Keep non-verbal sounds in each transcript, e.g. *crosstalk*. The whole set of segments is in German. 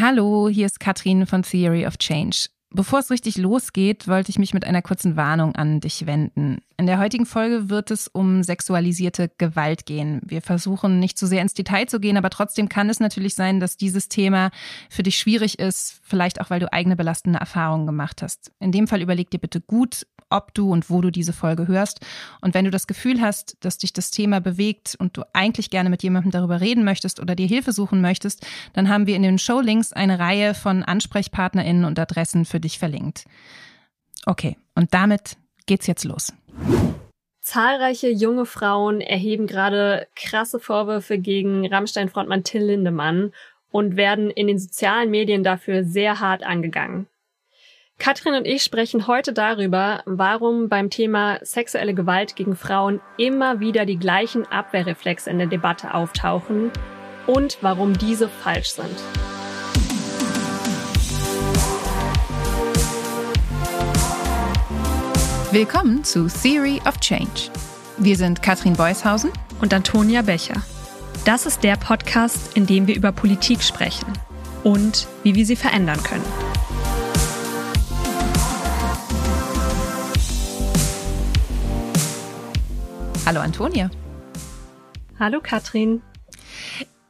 Hallo, hier ist Katrin von Theory of Change. Bevor es richtig losgeht, wollte ich mich mit einer kurzen Warnung an dich wenden. In der heutigen Folge wird es um sexualisierte Gewalt gehen. Wir versuchen nicht zu sehr ins Detail zu gehen, aber trotzdem kann es natürlich sein, dass dieses Thema für dich schwierig ist, vielleicht auch weil du eigene belastende Erfahrungen gemacht hast. In dem Fall überleg dir bitte gut, ob du und wo du diese Folge hörst. Und wenn du das Gefühl hast, dass dich das Thema bewegt und du eigentlich gerne mit jemandem darüber reden möchtest oder dir Hilfe suchen möchtest, dann haben wir in den Showlinks eine Reihe von AnsprechpartnerInnen und Adressen für dich verlinkt. Okay, und damit geht's jetzt los. Zahlreiche junge Frauen erheben gerade krasse Vorwürfe gegen Rammstein-Frontmann Till Lindemann und werden in den sozialen Medien dafür sehr hart angegangen. Katrin und ich sprechen heute darüber, warum beim Thema sexuelle Gewalt gegen Frauen immer wieder die gleichen Abwehrreflexe in der Debatte auftauchen und warum diese falsch sind. Willkommen zu Theory of Change. Wir sind Katrin Beushausen und Antonia Becher. Das ist der Podcast, in dem wir über Politik sprechen und wie wir sie verändern können. Hallo Antonia. Hallo Katrin.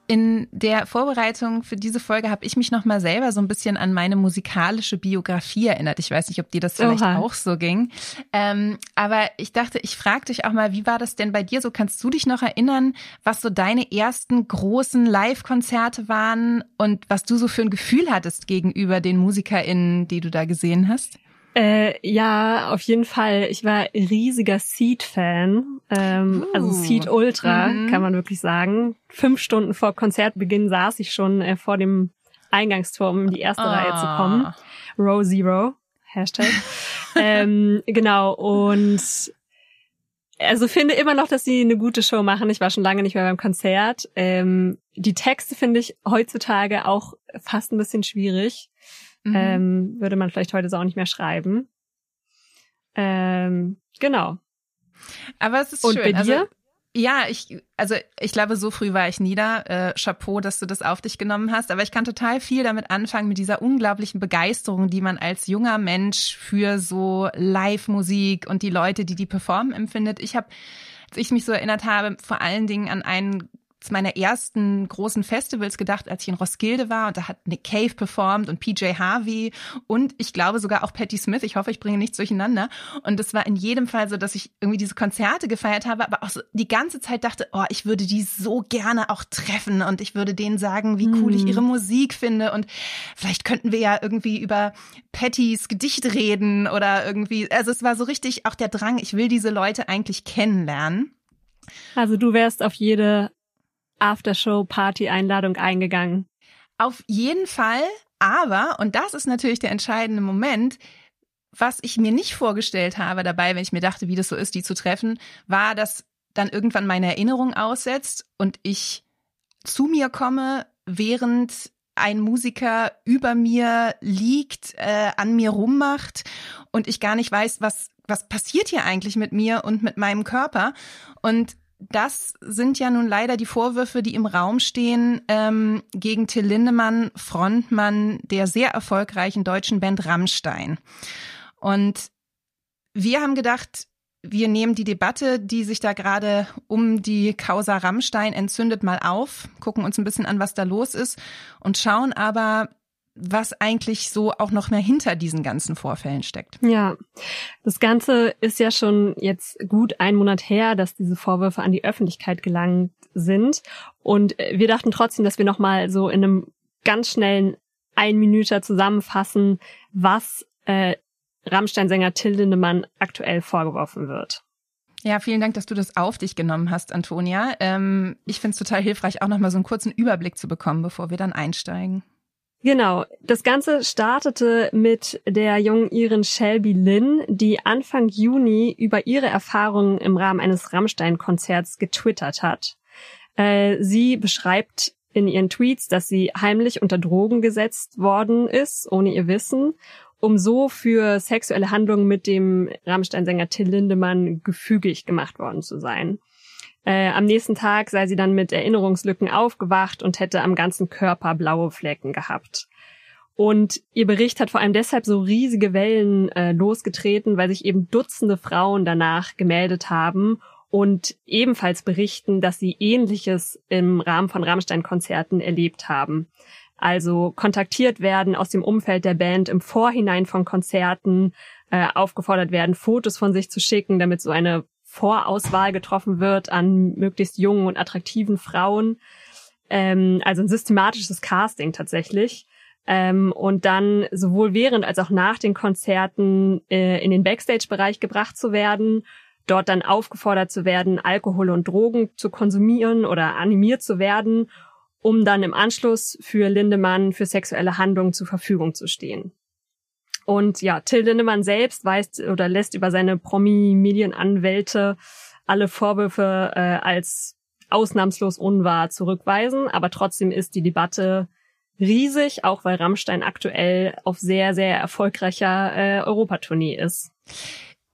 In der Vorbereitung für diese Folge habe ich mich noch mal selber so ein bisschen an meine musikalische Biografie erinnert. Ich weiß nicht, ob dir das vielleicht Oha. auch so ging. Ähm, aber ich dachte, ich frage dich auch mal, wie war das denn bei dir so? Kannst du dich noch erinnern, was so deine ersten großen Live-Konzerte waren und was du so für ein Gefühl hattest gegenüber den MusikerInnen, die du da gesehen hast? Äh, ja, auf jeden Fall. Ich war riesiger Seed-Fan. Ähm, uh, also Seed Ultra, mhm. kann man wirklich sagen. Fünf Stunden vor Konzertbeginn saß ich schon äh, vor dem Eingangstor, um in die erste ah. Reihe zu kommen. Row Zero. Hashtag. *laughs* ähm, genau. Und also finde immer noch, dass sie eine gute Show machen. Ich war schon lange nicht mehr beim Konzert. Ähm, die Texte finde ich heutzutage auch fast ein bisschen schwierig. Mhm. Ähm, würde man vielleicht heute so auch nicht mehr schreiben. Ähm, genau. Aber es ist Und schön. Bei also dir? Also, ja, ich, also ich glaube, so früh war ich nie da. Äh, Chapeau, dass du das auf dich genommen hast. Aber ich kann total viel damit anfangen, mit dieser unglaublichen Begeisterung, die man als junger Mensch für so Live-Musik und die Leute, die die performen, empfindet. Ich habe, als ich mich so erinnert habe, vor allen Dingen an einen meiner ersten großen Festivals gedacht, als ich in Roskilde war und da hat Nick Cave performt und PJ Harvey und ich glaube sogar auch Patti Smith. Ich hoffe, ich bringe nichts durcheinander. Und es war in jedem Fall so, dass ich irgendwie diese Konzerte gefeiert habe, aber auch so die ganze Zeit dachte, oh, ich würde die so gerne auch treffen und ich würde denen sagen, wie cool ich hm. ihre Musik finde und vielleicht könnten wir ja irgendwie über Pattys Gedicht reden oder irgendwie, also es war so richtig auch der Drang, ich will diese Leute eigentlich kennenlernen. Also du wärst auf jede Aftershow-Party-Einladung eingegangen? Auf jeden Fall, aber, und das ist natürlich der entscheidende Moment, was ich mir nicht vorgestellt habe dabei, wenn ich mir dachte, wie das so ist, die zu treffen, war, dass dann irgendwann meine Erinnerung aussetzt und ich zu mir komme, während ein Musiker über mir liegt, äh, an mir rummacht und ich gar nicht weiß, was was passiert hier eigentlich mit mir und mit meinem Körper. Und das sind ja nun leider die Vorwürfe, die im Raum stehen ähm, gegen Till Lindemann, Frontmann der sehr erfolgreichen deutschen Band Rammstein. Und wir haben gedacht, wir nehmen die Debatte, die sich da gerade um die Causa Rammstein entzündet, mal auf, gucken uns ein bisschen an, was da los ist und schauen aber, was eigentlich so auch noch mehr hinter diesen ganzen Vorfällen steckt. Ja, das Ganze ist ja schon jetzt gut ein Monat her, dass diese Vorwürfe an die Öffentlichkeit gelangt sind. Und wir dachten trotzdem, dass wir nochmal so in einem ganz schnellen ein Minute zusammenfassen, was äh, Rammstein-Sänger Till Lindemann aktuell vorgeworfen wird. Ja, vielen Dank, dass du das auf dich genommen hast, Antonia. Ähm, ich finde es total hilfreich, auch nochmal so einen kurzen Überblick zu bekommen, bevor wir dann einsteigen. Genau. Das Ganze startete mit der jungen Iren Shelby Lynn, die Anfang Juni über ihre Erfahrungen im Rahmen eines Rammstein-Konzerts getwittert hat. Äh, sie beschreibt in ihren Tweets, dass sie heimlich unter Drogen gesetzt worden ist, ohne ihr Wissen, um so für sexuelle Handlungen mit dem Rammstein-Sänger Till Lindemann gefügig gemacht worden zu sein. Äh, am nächsten Tag sei sie dann mit Erinnerungslücken aufgewacht und hätte am ganzen Körper blaue Flecken gehabt. Und ihr Bericht hat vor allem deshalb so riesige Wellen äh, losgetreten, weil sich eben Dutzende Frauen danach gemeldet haben und ebenfalls berichten, dass sie ähnliches im Rahmen von Rammstein-Konzerten erlebt haben. Also kontaktiert werden aus dem Umfeld der Band im Vorhinein von Konzerten, äh, aufgefordert werden, Fotos von sich zu schicken, damit so eine Vorauswahl getroffen wird an möglichst jungen und attraktiven Frauen. Ähm, also ein systematisches Casting tatsächlich. Ähm, und dann sowohl während als auch nach den Konzerten äh, in den Backstage-Bereich gebracht zu werden, dort dann aufgefordert zu werden, Alkohol und Drogen zu konsumieren oder animiert zu werden, um dann im Anschluss für Lindemann für sexuelle Handlungen zur Verfügung zu stehen. Und ja, Till Lindemann selbst weist oder lässt über seine Promi-Medienanwälte alle Vorwürfe äh, als ausnahmslos unwahr zurückweisen. Aber trotzdem ist die Debatte riesig, auch weil Rammstein aktuell auf sehr, sehr erfolgreicher äh, Europatournee ist.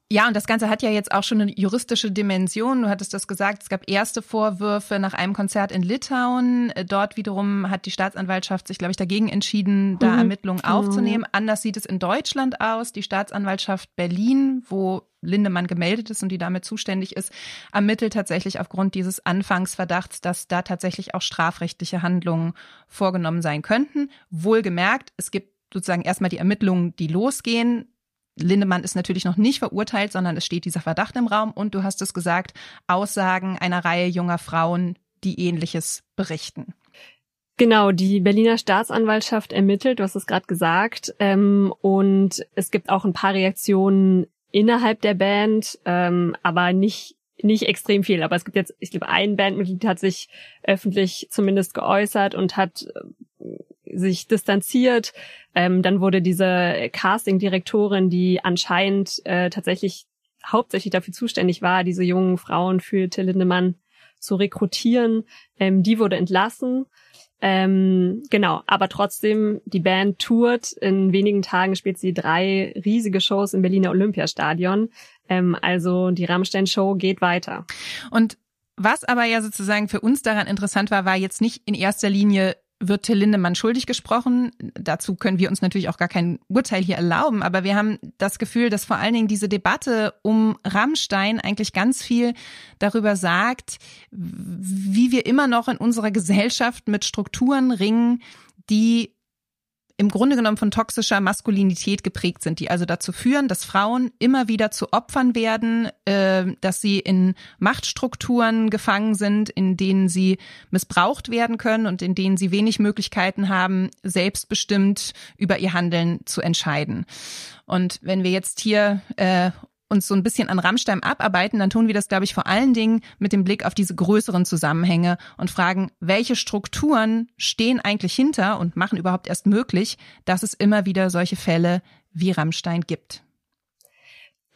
Ja, und das Ganze hat ja jetzt auch schon eine juristische Dimension. Du hattest das gesagt, es gab erste Vorwürfe nach einem Konzert in Litauen. Dort wiederum hat die Staatsanwaltschaft sich, glaube ich, dagegen entschieden, da mhm. Ermittlungen genau. aufzunehmen. Anders sieht es in Deutschland aus. Die Staatsanwaltschaft Berlin, wo Lindemann gemeldet ist und die damit zuständig ist, ermittelt tatsächlich aufgrund dieses Anfangsverdachts, dass da tatsächlich auch strafrechtliche Handlungen vorgenommen sein könnten. Wohlgemerkt, es gibt sozusagen erstmal die Ermittlungen, die losgehen Lindemann ist natürlich noch nicht verurteilt, sondern es steht dieser Verdacht im Raum und du hast es gesagt, Aussagen einer Reihe junger Frauen, die ähnliches berichten. Genau, die Berliner Staatsanwaltschaft ermittelt, du hast es gerade gesagt, ähm, und es gibt auch ein paar Reaktionen innerhalb der Band, ähm, aber nicht nicht extrem viel. Aber es gibt jetzt, ich glaube, ein Bandmitglied hat sich öffentlich zumindest geäußert und hat sich distanziert. Ähm, dann wurde diese Casting-Direktorin, die anscheinend äh, tatsächlich hauptsächlich dafür zuständig war, diese jungen Frauen für Till Lindemann zu rekrutieren, ähm, die wurde entlassen. Ähm, genau, aber trotzdem, die Band tourt. In wenigen Tagen spielt sie drei riesige Shows im Berliner Olympiastadion. Ähm, also die Rammstein-Show geht weiter. Und was aber ja sozusagen für uns daran interessant war, war jetzt nicht in erster Linie wird Till Lindemann schuldig gesprochen. Dazu können wir uns natürlich auch gar kein Urteil hier erlauben, aber wir haben das Gefühl, dass vor allen Dingen diese Debatte um Rammstein eigentlich ganz viel darüber sagt, wie wir immer noch in unserer Gesellschaft mit Strukturen ringen, die im Grunde genommen von toxischer Maskulinität geprägt sind, die also dazu führen, dass Frauen immer wieder zu Opfern werden, äh, dass sie in Machtstrukturen gefangen sind, in denen sie missbraucht werden können und in denen sie wenig Möglichkeiten haben, selbstbestimmt über ihr Handeln zu entscheiden. Und wenn wir jetzt hier äh, uns so ein bisschen an Rammstein abarbeiten, dann tun wir das, glaube ich, vor allen Dingen mit dem Blick auf diese größeren Zusammenhänge und fragen, welche Strukturen stehen eigentlich hinter und machen überhaupt erst möglich, dass es immer wieder solche Fälle wie Rammstein gibt.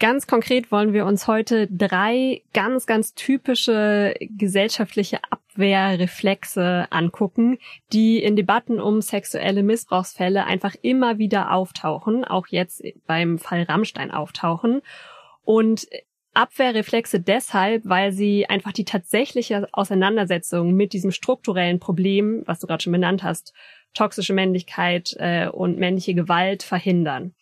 Ganz konkret wollen wir uns heute drei ganz, ganz typische gesellschaftliche Abwehrreflexe angucken, die in Debatten um sexuelle Missbrauchsfälle einfach immer wieder auftauchen, auch jetzt beim Fall Rammstein auftauchen. Und Abwehrreflexe deshalb, weil sie einfach die tatsächliche Auseinandersetzung mit diesem strukturellen Problem, was du gerade schon benannt hast, toxische Männlichkeit äh, und männliche Gewalt verhindern.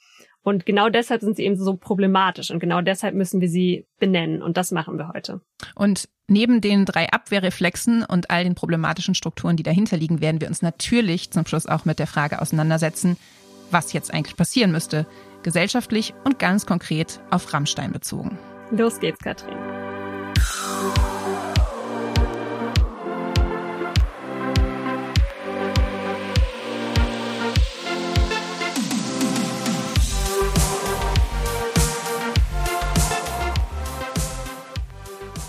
Und genau deshalb sind sie eben so problematisch und genau deshalb müssen wir sie benennen und das machen wir heute. Und neben den drei Abwehrreflexen und all den problematischen Strukturen, die dahinter liegen, werden wir uns natürlich zum Schluss auch mit der Frage auseinandersetzen, was jetzt eigentlich passieren müsste, gesellschaftlich und ganz konkret auf Rammstein bezogen. Los geht's, Katrin.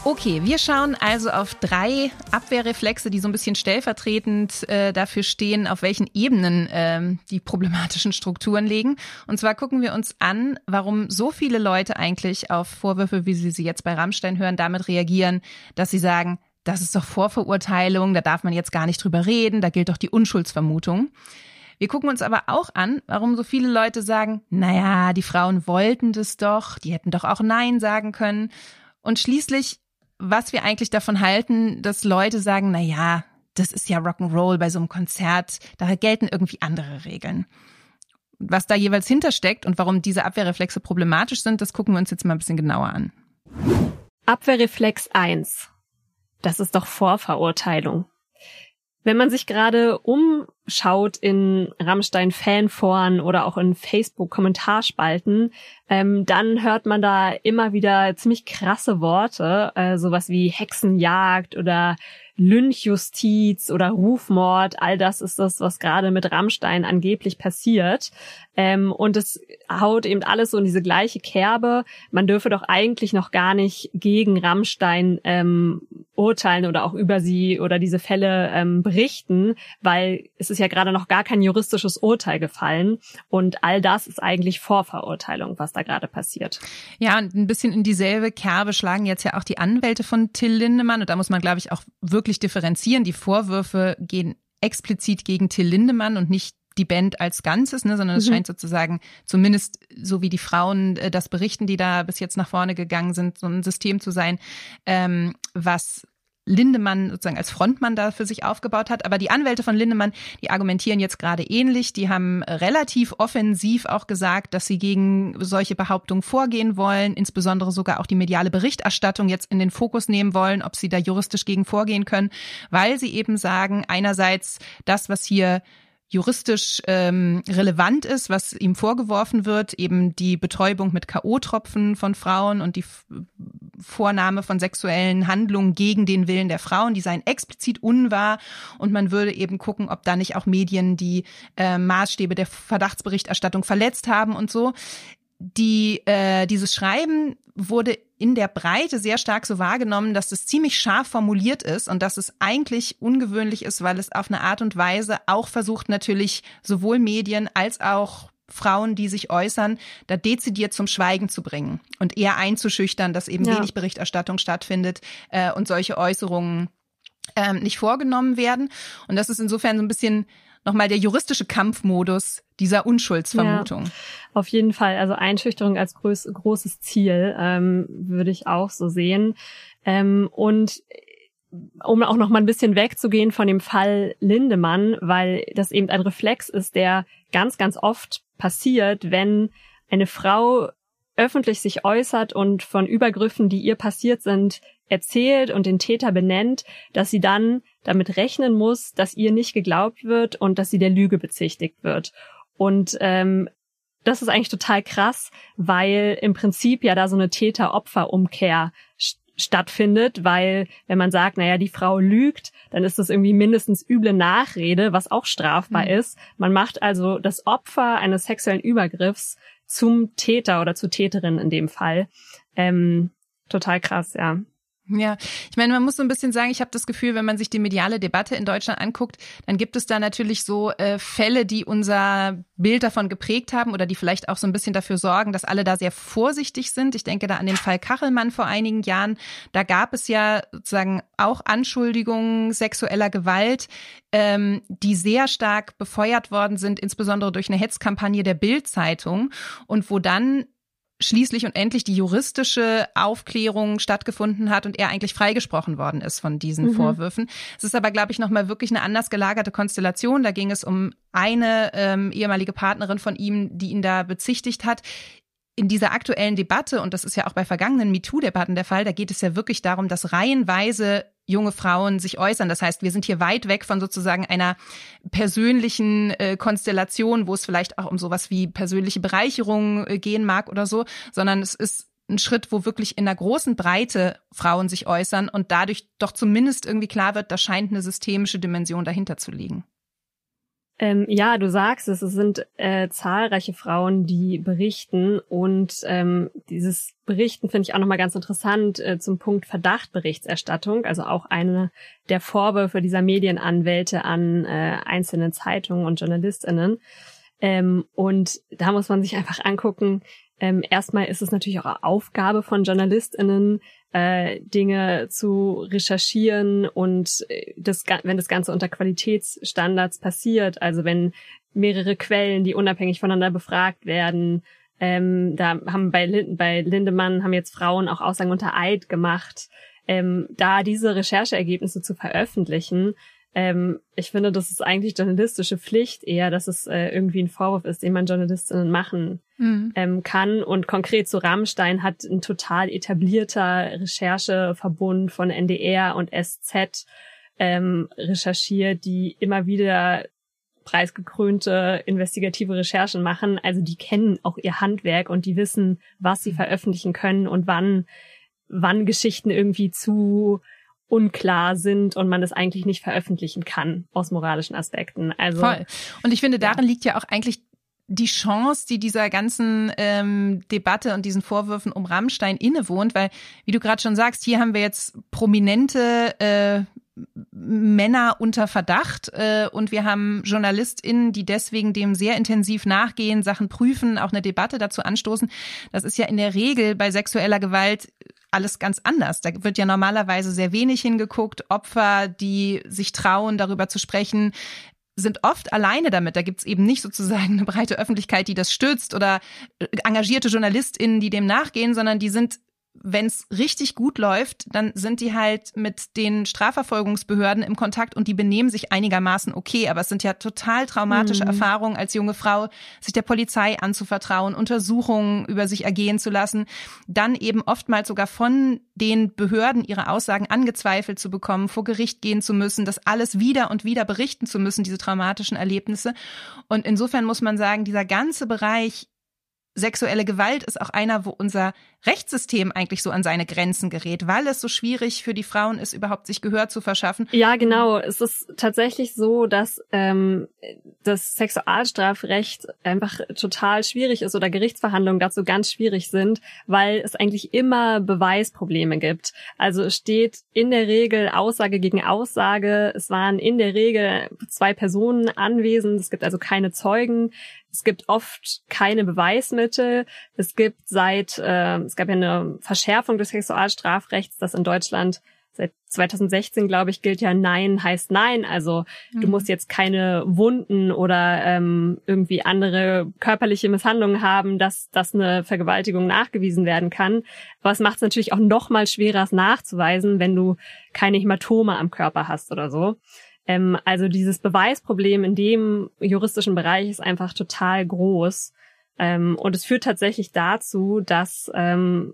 Okay, wir schauen also auf drei Abwehrreflexe, die so ein bisschen stellvertretend äh, dafür stehen, auf welchen Ebenen äh, die problematischen Strukturen liegen. Und zwar gucken wir uns an, warum so viele Leute eigentlich auf Vorwürfe, wie sie sie jetzt bei Rammstein hören, damit reagieren, dass sie sagen, das ist doch Vorverurteilung, da darf man jetzt gar nicht drüber reden, da gilt doch die Unschuldsvermutung. Wir gucken uns aber auch an, warum so viele Leute sagen, naja, die Frauen wollten das doch, die hätten doch auch Nein sagen können. Und schließlich was wir eigentlich davon halten, dass Leute sagen, na ja, das ist ja Rock'n'Roll bei so einem Konzert, da gelten irgendwie andere Regeln. Was da jeweils hintersteckt und warum diese Abwehrreflexe problematisch sind, das gucken wir uns jetzt mal ein bisschen genauer an. Abwehrreflex 1. Das ist doch Vorverurteilung. Wenn man sich gerade umschaut in Rammstein-Fanforen oder auch in Facebook-Kommentarspalten, ähm, dann hört man da immer wieder ziemlich krasse Worte, äh, sowas wie Hexenjagd oder Lynchjustiz oder Rufmord, all das ist das, was gerade mit Rammstein angeblich passiert. Ähm, und es haut eben alles so in diese gleiche Kerbe. Man dürfe doch eigentlich noch gar nicht gegen Rammstein ähm, urteilen oder auch über sie oder diese Fälle ähm, berichten, weil es ist ja gerade noch gar kein juristisches Urteil gefallen. Und all das ist eigentlich Vorverurteilung, was da gerade passiert. Ja, und ein bisschen in dieselbe Kerbe schlagen jetzt ja auch die Anwälte von Till Lindemann. Und da muss man, glaube ich, auch wirklich differenzieren. Die Vorwürfe gehen explizit gegen Till Lindemann und nicht die Band als Ganzes, ne, sondern es mhm. scheint sozusagen, zumindest so wie die Frauen äh, das berichten, die da bis jetzt nach vorne gegangen sind, so ein System zu sein, ähm, was Lindemann sozusagen als Frontmann da für sich aufgebaut hat. Aber die Anwälte von Lindemann, die argumentieren jetzt gerade ähnlich. Die haben relativ offensiv auch gesagt, dass sie gegen solche Behauptungen vorgehen wollen, insbesondere sogar auch die mediale Berichterstattung jetzt in den Fokus nehmen wollen, ob sie da juristisch gegen vorgehen können, weil sie eben sagen, einerseits das, was hier juristisch ähm, relevant ist, was ihm vorgeworfen wird, eben die Betäubung mit KO-Tropfen von Frauen und die Vornahme von sexuellen Handlungen gegen den Willen der Frauen, die seien explizit unwahr und man würde eben gucken, ob da nicht auch Medien die äh, Maßstäbe der Verdachtsberichterstattung verletzt haben und so. Die äh, dieses Schreiben wurde in der Breite sehr stark so wahrgenommen, dass es ziemlich scharf formuliert ist und dass es eigentlich ungewöhnlich ist, weil es auf eine Art und Weise auch versucht natürlich sowohl Medien als auch Frauen, die sich äußern, da dezidiert zum Schweigen zu bringen und eher einzuschüchtern, dass eben ja. wenig Berichterstattung stattfindet äh, und solche Äußerungen ähm, nicht vorgenommen werden. Und das ist insofern so ein bisschen nochmal der juristische Kampfmodus dieser Unschuldsvermutung. Ja, auf jeden Fall. Also Einschüchterung als groß, großes Ziel ähm, würde ich auch so sehen. Ähm, und um auch noch mal ein bisschen wegzugehen von dem Fall Lindemann, weil das eben ein Reflex ist, der ganz, ganz oft passiert, wenn eine Frau öffentlich sich äußert und von Übergriffen, die ihr passiert sind, erzählt und den Täter benennt, dass sie dann damit rechnen muss, dass ihr nicht geglaubt wird und dass sie der Lüge bezichtigt wird. Und ähm, das ist eigentlich total krass, weil im Prinzip ja da so eine Täter-Opfer-Umkehr stattfindet, weil wenn man sagt, naja, die Frau lügt, dann ist das irgendwie mindestens üble Nachrede, was auch strafbar mhm. ist. Man macht also das Opfer eines sexuellen Übergriffs zum Täter oder zur Täterin in dem Fall. Ähm, total krass, ja. Ja, ich meine, man muss so ein bisschen sagen, ich habe das Gefühl, wenn man sich die mediale Debatte in Deutschland anguckt, dann gibt es da natürlich so äh, Fälle, die unser Bild davon geprägt haben oder die vielleicht auch so ein bisschen dafür sorgen, dass alle da sehr vorsichtig sind. Ich denke da an den Fall Kachelmann vor einigen Jahren. Da gab es ja sozusagen auch Anschuldigungen sexueller Gewalt, ähm, die sehr stark befeuert worden sind, insbesondere durch eine Hetzkampagne der Bild-Zeitung und wo dann schließlich und endlich die juristische Aufklärung stattgefunden hat und er eigentlich freigesprochen worden ist von diesen mhm. Vorwürfen. Es ist aber, glaube ich, nochmal wirklich eine anders gelagerte Konstellation. Da ging es um eine ähm, ehemalige Partnerin von ihm, die ihn da bezichtigt hat in dieser aktuellen Debatte, und das ist ja auch bei vergangenen MeToo-Debatten der Fall, da geht es ja wirklich darum, dass reihenweise junge Frauen sich äußern. Das heißt, wir sind hier weit weg von sozusagen einer persönlichen äh, Konstellation, wo es vielleicht auch um sowas wie persönliche Bereicherung äh, gehen mag oder so, sondern es ist ein Schritt, wo wirklich in einer großen Breite Frauen sich äußern und dadurch doch zumindest irgendwie klar wird, da scheint eine systemische Dimension dahinter zu liegen. Ähm, ja, du sagst es, es sind äh, zahlreiche Frauen, die berichten und ähm, dieses Berichten finde ich auch nochmal ganz interessant äh, zum Punkt Verdachtberichterstattung, also auch eine der Vorwürfe dieser Medienanwälte an äh, einzelne Zeitungen und JournalistInnen. Ähm, und da muss man sich einfach angucken, ähm, erstmal ist es natürlich auch Aufgabe von JournalistInnen, äh, Dinge zu recherchieren und äh, das, wenn das Ganze unter Qualitätsstandards passiert, also wenn mehrere Quellen, die unabhängig voneinander befragt werden, ähm, da haben bei, Lind bei Lindemann haben jetzt Frauen auch Aussagen unter Eid gemacht. ähm, da diese Rechercheergebnisse zu veröffentlichen, ähm, ich finde, das ist eigentlich journalistische Pflicht eher, dass es äh, irgendwie ein Vorwurf ist, den man Journalistinnen machen mhm. ähm, kann. Und konkret zu Rammstein hat ein total etablierter Rechercheverbund von NDR und SZ ähm, recherchiert, die immer wieder preisgekrönte investigative Recherchen machen. Also die kennen auch ihr Handwerk und die wissen, was sie veröffentlichen können und wann, wann Geschichten irgendwie zu unklar sind und man das eigentlich nicht veröffentlichen kann aus moralischen Aspekten. Also voll. Und ich finde, darin ja. liegt ja auch eigentlich die Chance, die dieser ganzen ähm, Debatte und diesen Vorwürfen um Rammstein innewohnt, weil, wie du gerade schon sagst, hier haben wir jetzt prominente äh, Männer unter Verdacht äh, und wir haben JournalistInnen, die deswegen dem sehr intensiv nachgehen, Sachen prüfen, auch eine Debatte dazu anstoßen. Das ist ja in der Regel bei sexueller Gewalt alles ganz anders. Da wird ja normalerweise sehr wenig hingeguckt. Opfer, die sich trauen, darüber zu sprechen, sind oft alleine damit. Da gibt's eben nicht sozusagen eine breite Öffentlichkeit, die das stützt oder engagierte JournalistInnen, die dem nachgehen, sondern die sind wenn es richtig gut läuft, dann sind die halt mit den Strafverfolgungsbehörden im Kontakt und die benehmen sich einigermaßen okay. Aber es sind ja total traumatische mhm. Erfahrungen als junge Frau, sich der Polizei anzuvertrauen, Untersuchungen über sich ergehen zu lassen, dann eben oftmals sogar von den Behörden ihre Aussagen angezweifelt zu bekommen, vor Gericht gehen zu müssen, das alles wieder und wieder berichten zu müssen, diese traumatischen Erlebnisse. Und insofern muss man sagen, dieser ganze Bereich sexuelle Gewalt ist auch einer, wo unser Rechtssystem eigentlich so an seine Grenzen gerät, weil es so schwierig für die Frauen ist, überhaupt sich Gehör zu verschaffen. Ja, genau. Es ist tatsächlich so, dass ähm, das Sexualstrafrecht einfach total schwierig ist oder Gerichtsverhandlungen dazu ganz schwierig sind, weil es eigentlich immer Beweisprobleme gibt. Also steht in der Regel Aussage gegen Aussage. Es waren in der Regel zwei Personen anwesend. Es gibt also keine Zeugen. Es gibt oft keine Beweismittel. Es gibt seit, äh, es gab ja eine Verschärfung des Sexualstrafrechts, das in Deutschland seit 2016, glaube ich, gilt ja Nein heißt Nein. Also mhm. du musst jetzt keine Wunden oder ähm, irgendwie andere körperliche Misshandlungen haben, dass, dass eine Vergewaltigung nachgewiesen werden kann. Aber es macht es natürlich auch noch mal schwerer, es nachzuweisen, wenn du keine Hämatome am Körper hast oder so. Ähm, also dieses Beweisproblem in dem juristischen Bereich ist einfach total groß. Ähm, und es führt tatsächlich dazu, dass ähm,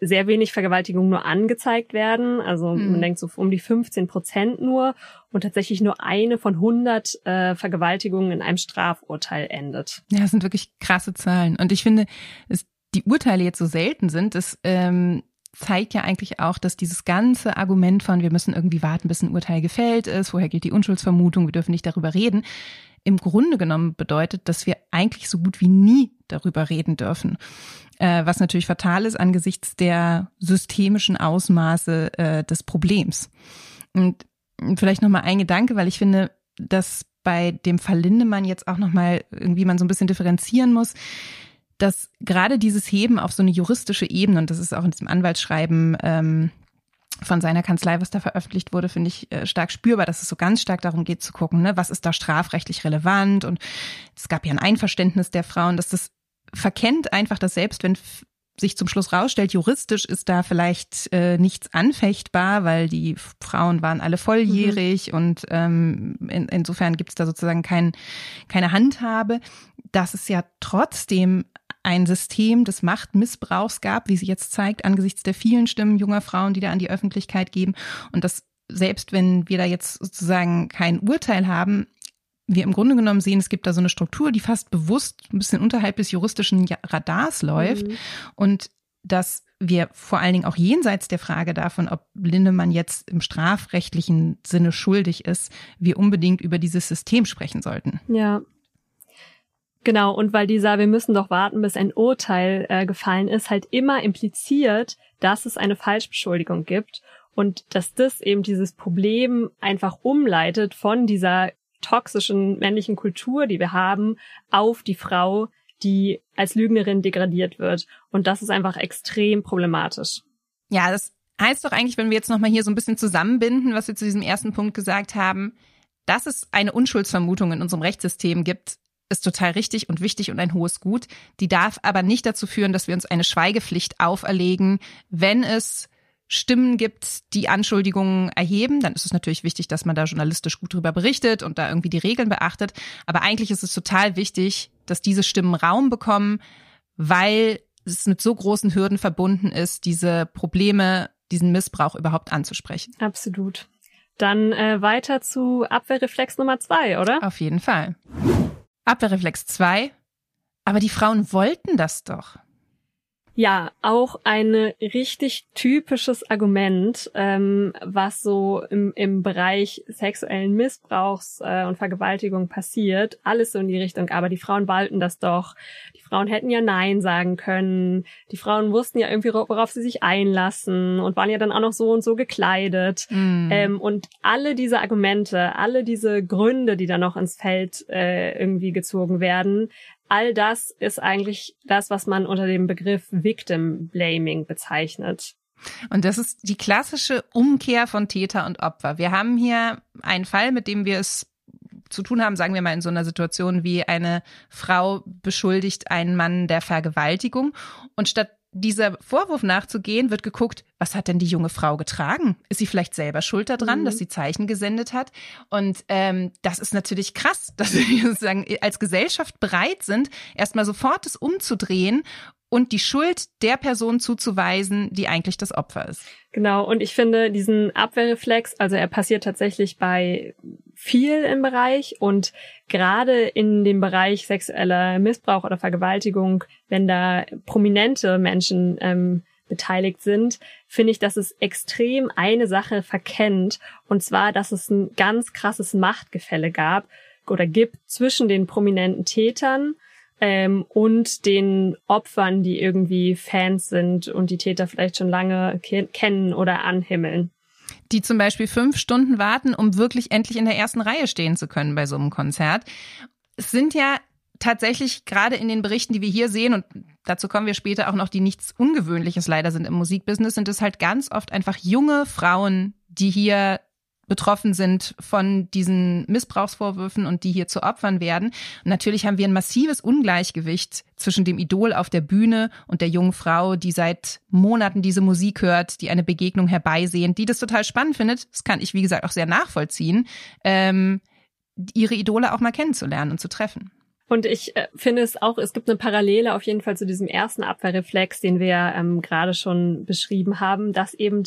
sehr wenig Vergewaltigungen nur angezeigt werden. Also mhm. man denkt so um die 15 Prozent nur und tatsächlich nur eine von 100 äh, Vergewaltigungen in einem Strafurteil endet. Ja, das sind wirklich krasse Zahlen. Und ich finde, dass die Urteile jetzt so selten sind, das ähm, zeigt ja eigentlich auch, dass dieses ganze Argument von, wir müssen irgendwie warten, bis ein Urteil gefällt ist, vorher gilt die Unschuldsvermutung, wir dürfen nicht darüber reden, im Grunde genommen bedeutet, dass wir eigentlich so gut wie nie darüber reden dürfen. Äh, was natürlich fatal ist angesichts der systemischen Ausmaße äh, des Problems. Und vielleicht nochmal ein Gedanke, weil ich finde, dass bei dem Fall Lindemann jetzt auch nochmal irgendwie man so ein bisschen differenzieren muss dass gerade dieses Heben auf so eine juristische Ebene, und das ist auch in diesem Anwaltsschreiben ähm, von seiner Kanzlei, was da veröffentlicht wurde, finde ich äh, stark spürbar, dass es so ganz stark darum geht zu gucken, ne, was ist da strafrechtlich relevant. Und es gab ja ein Einverständnis der Frauen, dass das verkennt einfach, dass selbst wenn sich zum Schluss rausstellt, juristisch ist da vielleicht äh, nichts anfechtbar, weil die Frauen waren alle volljährig mhm. und ähm, in, insofern gibt es da sozusagen kein, keine Handhabe, dass es ja trotzdem ein System des Machtmissbrauchs gab, wie sie jetzt zeigt, angesichts der vielen Stimmen junger Frauen, die da an die Öffentlichkeit geben. Und dass selbst wenn wir da jetzt sozusagen kein Urteil haben, wir im Grunde genommen sehen, es gibt da so eine Struktur, die fast bewusst ein bisschen unterhalb des juristischen Radars läuft. Mhm. Und dass wir vor allen Dingen auch jenseits der Frage davon, ob Lindemann jetzt im strafrechtlichen Sinne schuldig ist, wir unbedingt über dieses System sprechen sollten. Ja, Genau, und weil dieser Wir müssen doch warten, bis ein Urteil äh, gefallen ist, halt immer impliziert, dass es eine Falschbeschuldigung gibt und dass das eben dieses Problem einfach umleitet von dieser toxischen männlichen Kultur, die wir haben, auf die Frau, die als Lügnerin degradiert wird. Und das ist einfach extrem problematisch. Ja, das heißt doch eigentlich, wenn wir jetzt nochmal hier so ein bisschen zusammenbinden, was wir zu diesem ersten Punkt gesagt haben, dass es eine Unschuldsvermutung in unserem Rechtssystem gibt, ist total richtig und wichtig und ein hohes Gut. Die darf aber nicht dazu führen, dass wir uns eine Schweigepflicht auferlegen, wenn es Stimmen gibt, die Anschuldigungen erheben, dann ist es natürlich wichtig, dass man da journalistisch gut drüber berichtet und da irgendwie die Regeln beachtet. Aber eigentlich ist es total wichtig, dass diese Stimmen Raum bekommen, weil es mit so großen Hürden verbunden ist, diese Probleme, diesen Missbrauch überhaupt anzusprechen. Absolut. Dann äh, weiter zu Abwehrreflex Nummer zwei, oder? Auf jeden Fall. Abwehrreflex zwei. Aber die Frauen wollten das doch. Ja, auch ein richtig typisches Argument, ähm, was so im, im Bereich sexuellen Missbrauchs äh, und Vergewaltigung passiert. Alles so in die Richtung, aber die Frauen wollten das doch. Die Frauen hätten ja Nein sagen können. Die Frauen wussten ja irgendwie, worauf sie sich einlassen und waren ja dann auch noch so und so gekleidet. Mm. Ähm, und alle diese Argumente, alle diese Gründe, die da noch ins Feld äh, irgendwie gezogen werden, all das ist eigentlich das, was man unter dem Begriff Victim Blaming bezeichnet. Und das ist die klassische Umkehr von Täter und Opfer. Wir haben hier einen Fall, mit dem wir es zu tun haben, sagen wir mal in so einer Situation wie eine Frau beschuldigt einen Mann der Vergewaltigung und statt dieser Vorwurf nachzugehen, wird geguckt, was hat denn die junge Frau getragen? Ist sie vielleicht selber schuld daran, mhm. dass sie Zeichen gesendet hat? Und ähm, das ist natürlich krass, *laughs* dass wir sozusagen als Gesellschaft bereit sind, erstmal sofort das umzudrehen und die Schuld der Person zuzuweisen, die eigentlich das Opfer ist. Genau, und ich finde diesen Abwehrreflex, also er passiert tatsächlich bei viel im Bereich und gerade in dem Bereich sexueller Missbrauch oder Vergewaltigung, wenn da prominente Menschen ähm, beteiligt sind, finde ich, dass es extrem eine Sache verkennt, und zwar, dass es ein ganz krasses Machtgefälle gab oder gibt zwischen den prominenten Tätern ähm, und den Opfern, die irgendwie Fans sind und die Täter vielleicht schon lange ke kennen oder anhimmeln. Die zum Beispiel fünf Stunden warten, um wirklich endlich in der ersten Reihe stehen zu können bei so einem Konzert. Es sind ja tatsächlich gerade in den Berichten, die wir hier sehen, und dazu kommen wir später auch noch, die nichts Ungewöhnliches leider sind im Musikbusiness, sind es halt ganz oft einfach junge Frauen, die hier betroffen sind von diesen Missbrauchsvorwürfen und die hier zu Opfern werden. Und natürlich haben wir ein massives Ungleichgewicht zwischen dem Idol auf der Bühne und der jungen Frau, die seit Monaten diese Musik hört, die eine Begegnung herbeisehnt, die das total spannend findet. Das kann ich, wie gesagt, auch sehr nachvollziehen, ähm, ihre Idole auch mal kennenzulernen und zu treffen. Und ich äh, finde es auch, es gibt eine Parallele auf jeden Fall zu diesem ersten Abwehrreflex, den wir ähm, gerade schon beschrieben haben, dass eben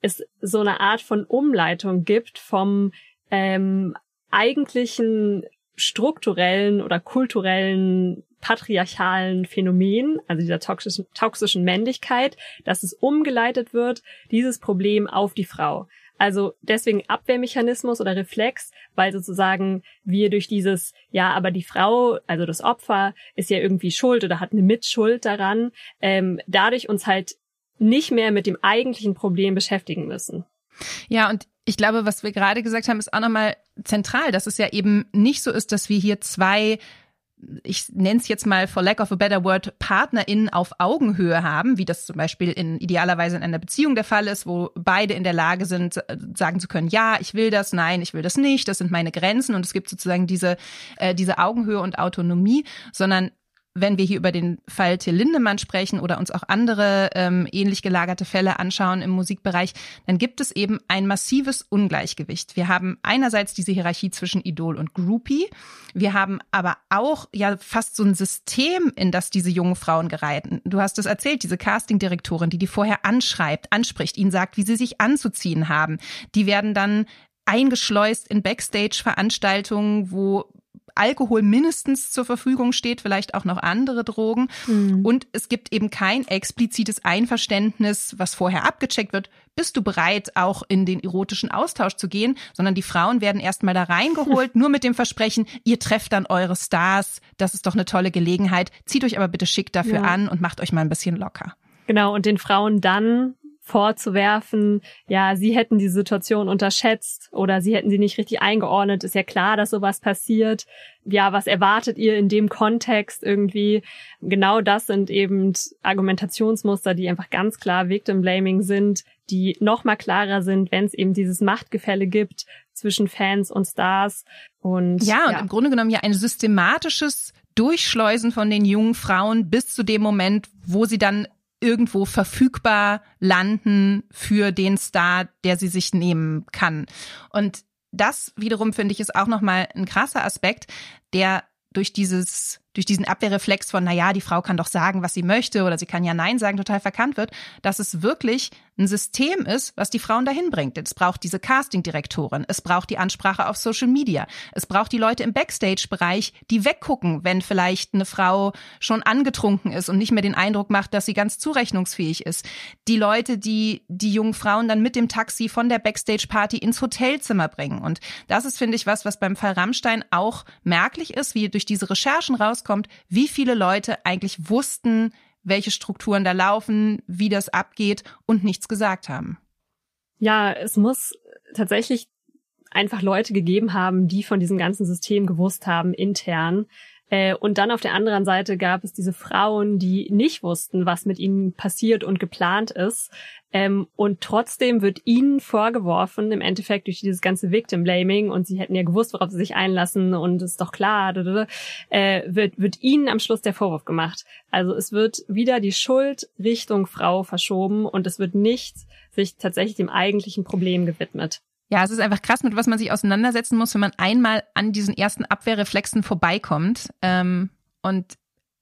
es so eine Art von Umleitung gibt vom ähm, eigentlichen strukturellen oder kulturellen patriarchalen Phänomen, also dieser toxischen, toxischen Männlichkeit, dass es umgeleitet wird, dieses Problem auf die Frau. Also deswegen Abwehrmechanismus oder Reflex, weil sozusagen wir durch dieses, ja, aber die Frau, also das Opfer, ist ja irgendwie schuld oder hat eine Mitschuld daran, ähm, dadurch uns halt nicht mehr mit dem eigentlichen Problem beschäftigen müssen. Ja, und ich glaube, was wir gerade gesagt haben, ist auch nochmal zentral, dass es ja eben nicht so ist, dass wir hier zwei ich nenne es jetzt mal for lack of a better word, PartnerInnen auf Augenhöhe haben, wie das zum Beispiel in idealerweise in einer Beziehung der Fall ist, wo beide in der Lage sind, sagen zu können, ja, ich will das, nein, ich will das nicht, das sind meine Grenzen und es gibt sozusagen diese, äh, diese Augenhöhe und Autonomie, sondern wenn wir hier über den Fall Till Lindemann sprechen oder uns auch andere ähm, ähnlich gelagerte Fälle anschauen im Musikbereich, dann gibt es eben ein massives Ungleichgewicht. Wir haben einerseits diese Hierarchie zwischen Idol und Groupie. Wir haben aber auch ja fast so ein System, in das diese jungen Frauen gereiten. Du hast es erzählt, diese Castingdirektorin, die die vorher anschreibt, anspricht, ihnen sagt, wie sie sich anzuziehen haben. Die werden dann eingeschleust in Backstage-Veranstaltungen, wo Alkohol mindestens zur Verfügung steht, vielleicht auch noch andere Drogen. Mhm. Und es gibt eben kein explizites Einverständnis, was vorher abgecheckt wird. Bist du bereit, auch in den erotischen Austausch zu gehen? Sondern die Frauen werden erstmal da reingeholt, *laughs* nur mit dem Versprechen, ihr trefft dann eure Stars. Das ist doch eine tolle Gelegenheit. Zieht euch aber bitte schick dafür ja. an und macht euch mal ein bisschen locker. Genau, und den Frauen dann vorzuwerfen, ja, sie hätten die Situation unterschätzt oder sie hätten sie nicht richtig eingeordnet, ist ja klar, dass sowas passiert. Ja, was erwartet ihr in dem Kontext irgendwie? Genau das sind eben Argumentationsmuster, die einfach ganz klar Victim Blaming sind, die noch mal klarer sind, wenn es eben dieses Machtgefälle gibt zwischen Fans und Stars und ja, und ja. im Grunde genommen ja ein systematisches Durchschleusen von den jungen Frauen bis zu dem Moment, wo sie dann irgendwo verfügbar landen für den Star, der sie sich nehmen kann. Und das wiederum finde ich ist auch nochmal ein krasser Aspekt, der durch dieses durch diesen Abwehrreflex von, na ja, die Frau kann doch sagen, was sie möchte oder sie kann ja Nein sagen, total verkannt wird, dass es wirklich ein System ist, was die Frauen dahin bringt. Es braucht diese Casting-Direktorin, es braucht die Ansprache auf Social Media, es braucht die Leute im Backstage-Bereich, die weggucken, wenn vielleicht eine Frau schon angetrunken ist und nicht mehr den Eindruck macht, dass sie ganz zurechnungsfähig ist. Die Leute, die die jungen Frauen dann mit dem Taxi von der Backstage-Party ins Hotelzimmer bringen. Und das ist, finde ich, was, was beim Fall Rammstein auch merklich ist, wie durch diese Recherchen rauskommt, wie viele Leute eigentlich wussten, welche Strukturen da laufen, wie das abgeht und nichts gesagt haben. Ja, es muss tatsächlich einfach Leute gegeben haben, die von diesem ganzen System gewusst haben, intern. Äh, und dann auf der anderen Seite gab es diese Frauen, die nicht wussten, was mit ihnen passiert und geplant ist. Ähm, und trotzdem wird ihnen vorgeworfen, im Endeffekt durch dieses ganze Victim Blaming, und sie hätten ja gewusst, worauf sie sich einlassen, und ist doch klar, äh, wird, wird ihnen am Schluss der Vorwurf gemacht. Also es wird wieder die Schuld Richtung Frau verschoben und es wird nicht sich tatsächlich dem eigentlichen Problem gewidmet. Ja, es ist einfach krass, mit was man sich auseinandersetzen muss, wenn man einmal an diesen ersten Abwehrreflexen vorbeikommt. Ähm, und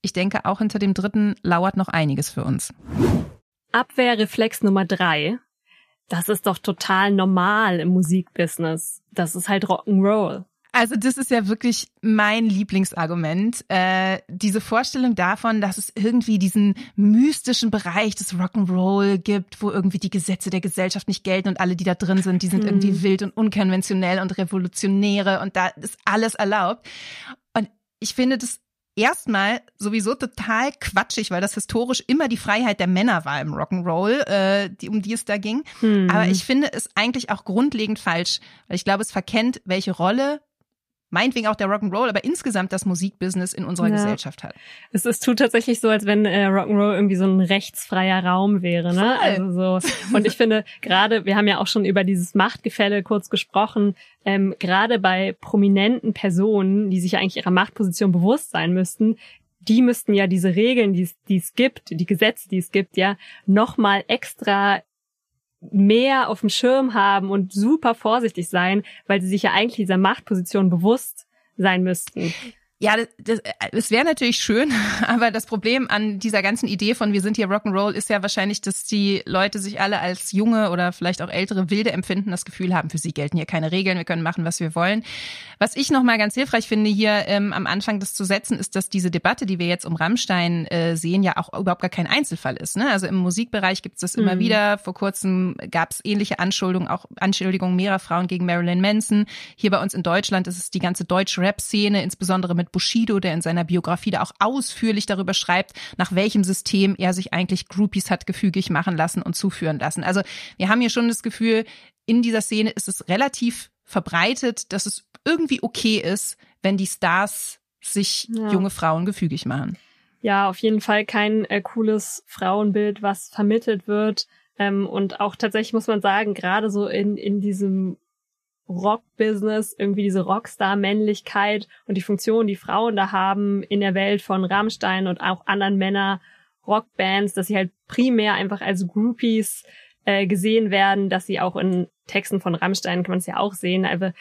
ich denke, auch hinter dem dritten lauert noch einiges für uns. Abwehrreflex Nummer drei. Das ist doch total normal im Musikbusiness. Das ist halt Rock'n'Roll. Also das ist ja wirklich mein Lieblingsargument. Äh, diese Vorstellung davon, dass es irgendwie diesen mystischen Bereich des Rock'n'Roll gibt, wo irgendwie die Gesetze der Gesellschaft nicht gelten und alle, die da drin sind, die sind mhm. irgendwie wild und unkonventionell und revolutionäre und da ist alles erlaubt. Und ich finde das erstmal sowieso total quatschig, weil das historisch immer die Freiheit der Männer war im Rock'n'Roll, äh, die, um die es da ging. Hm. Aber ich finde es eigentlich auch grundlegend falsch, weil ich glaube, es verkennt, welche Rolle meinetwegen auch der Rock'n'Roll, aber insgesamt das Musikbusiness in unserer ja. Gesellschaft hat. Es ist tut tatsächlich so, als wenn äh, Rock'n'Roll irgendwie so ein rechtsfreier Raum wäre, ne? Also so. Und ich finde gerade, wir haben ja auch schon über dieses Machtgefälle kurz gesprochen. Ähm, gerade bei prominenten Personen, die sich eigentlich ihrer Machtposition bewusst sein müssten, die müssten ja diese Regeln, die es, die es gibt, die Gesetze, die es gibt, ja, nochmal extra mehr auf dem Schirm haben und super vorsichtig sein, weil sie sich ja eigentlich dieser Machtposition bewusst sein müssten. Ja, das, das wäre natürlich schön, *laughs* aber das Problem an dieser ganzen Idee von wir sind hier Rock'n'Roll ist ja wahrscheinlich, dass die Leute sich alle als junge oder vielleicht auch ältere Wilde empfinden, das Gefühl haben, für sie gelten hier keine Regeln, wir können machen, was wir wollen. Was ich nochmal ganz hilfreich finde, hier ähm, am Anfang das zu setzen, ist, dass diese Debatte, die wir jetzt um Rammstein äh, sehen, ja auch überhaupt gar kein Einzelfall ist. Ne? Also im Musikbereich gibt es das immer mhm. wieder. Vor kurzem gab es ähnliche Anschuldigungen, auch Anschuldigungen mehrerer Frauen gegen Marilyn Manson. Hier bei uns in Deutschland ist es die ganze Deutsch-Rap-Szene, insbesondere mit mit Bushido, der in seiner Biografie da auch ausführlich darüber schreibt, nach welchem System er sich eigentlich Groupies hat gefügig machen lassen und zuführen lassen. Also wir haben hier schon das Gefühl, in dieser Szene ist es relativ verbreitet, dass es irgendwie okay ist, wenn die Stars sich ja. junge Frauen gefügig machen. Ja, auf jeden Fall kein äh, cooles Frauenbild, was vermittelt wird. Ähm, und auch tatsächlich muss man sagen, gerade so in, in diesem Rock-Business, irgendwie diese Rockstar-Männlichkeit und die Funktion, die Frauen da haben in der Welt von Rammstein und auch anderen Männer Rockbands, dass sie halt primär einfach als Groupies äh, gesehen werden, dass sie auch in Texten von Rammstein kann man es ja auch sehen, einfach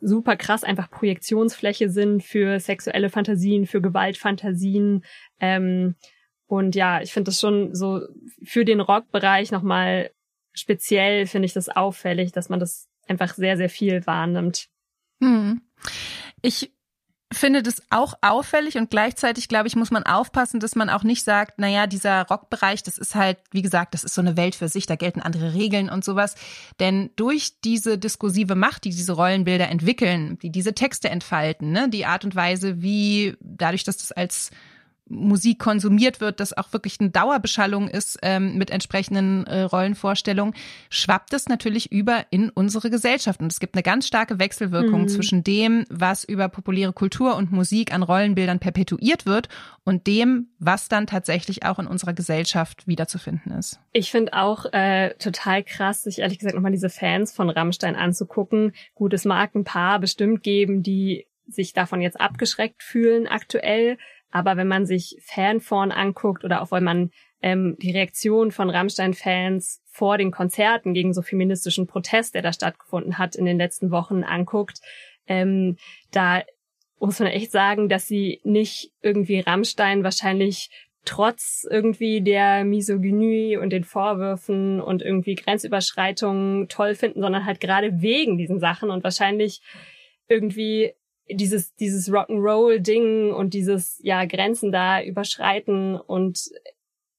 super krass einfach Projektionsfläche sind für sexuelle Fantasien, für Gewaltfantasien. Ähm, und ja, ich finde das schon so für den Rockbereich nochmal speziell finde ich das auffällig, dass man das einfach sehr, sehr viel wahrnimmt. Hm. Ich finde das auch auffällig und gleichzeitig, glaube ich, muss man aufpassen, dass man auch nicht sagt, naja, dieser Rockbereich, das ist halt, wie gesagt, das ist so eine Welt für sich, da gelten andere Regeln und sowas. Denn durch diese diskursive Macht, die diese Rollenbilder entwickeln, die diese Texte entfalten, ne, die Art und Weise, wie dadurch, dass das als Musik konsumiert wird, das auch wirklich eine Dauerbeschallung ist ähm, mit entsprechenden äh, Rollenvorstellungen, schwappt es natürlich über in unsere Gesellschaft. Und es gibt eine ganz starke Wechselwirkung mhm. zwischen dem, was über populäre Kultur und Musik an Rollenbildern perpetuiert wird und dem, was dann tatsächlich auch in unserer Gesellschaft wiederzufinden ist. Ich finde auch äh, total krass, sich ehrlich gesagt nochmal diese Fans von Rammstein anzugucken. Gut, es mag ein paar bestimmt geben, die sich davon jetzt abgeschreckt fühlen aktuell. Aber wenn man sich Fanforn anguckt oder auch wenn man ähm, die Reaktion von Rammstein-Fans vor den Konzerten gegen so feministischen Protest, der da stattgefunden hat in den letzten Wochen, anguckt, ähm, da muss man echt sagen, dass sie nicht irgendwie Rammstein wahrscheinlich trotz irgendwie der Misogynie und den Vorwürfen und irgendwie Grenzüberschreitungen toll finden, sondern halt gerade wegen diesen Sachen und wahrscheinlich irgendwie dieses, dieses Rock'n'Roll-Ding und dieses, ja, Grenzen da überschreiten und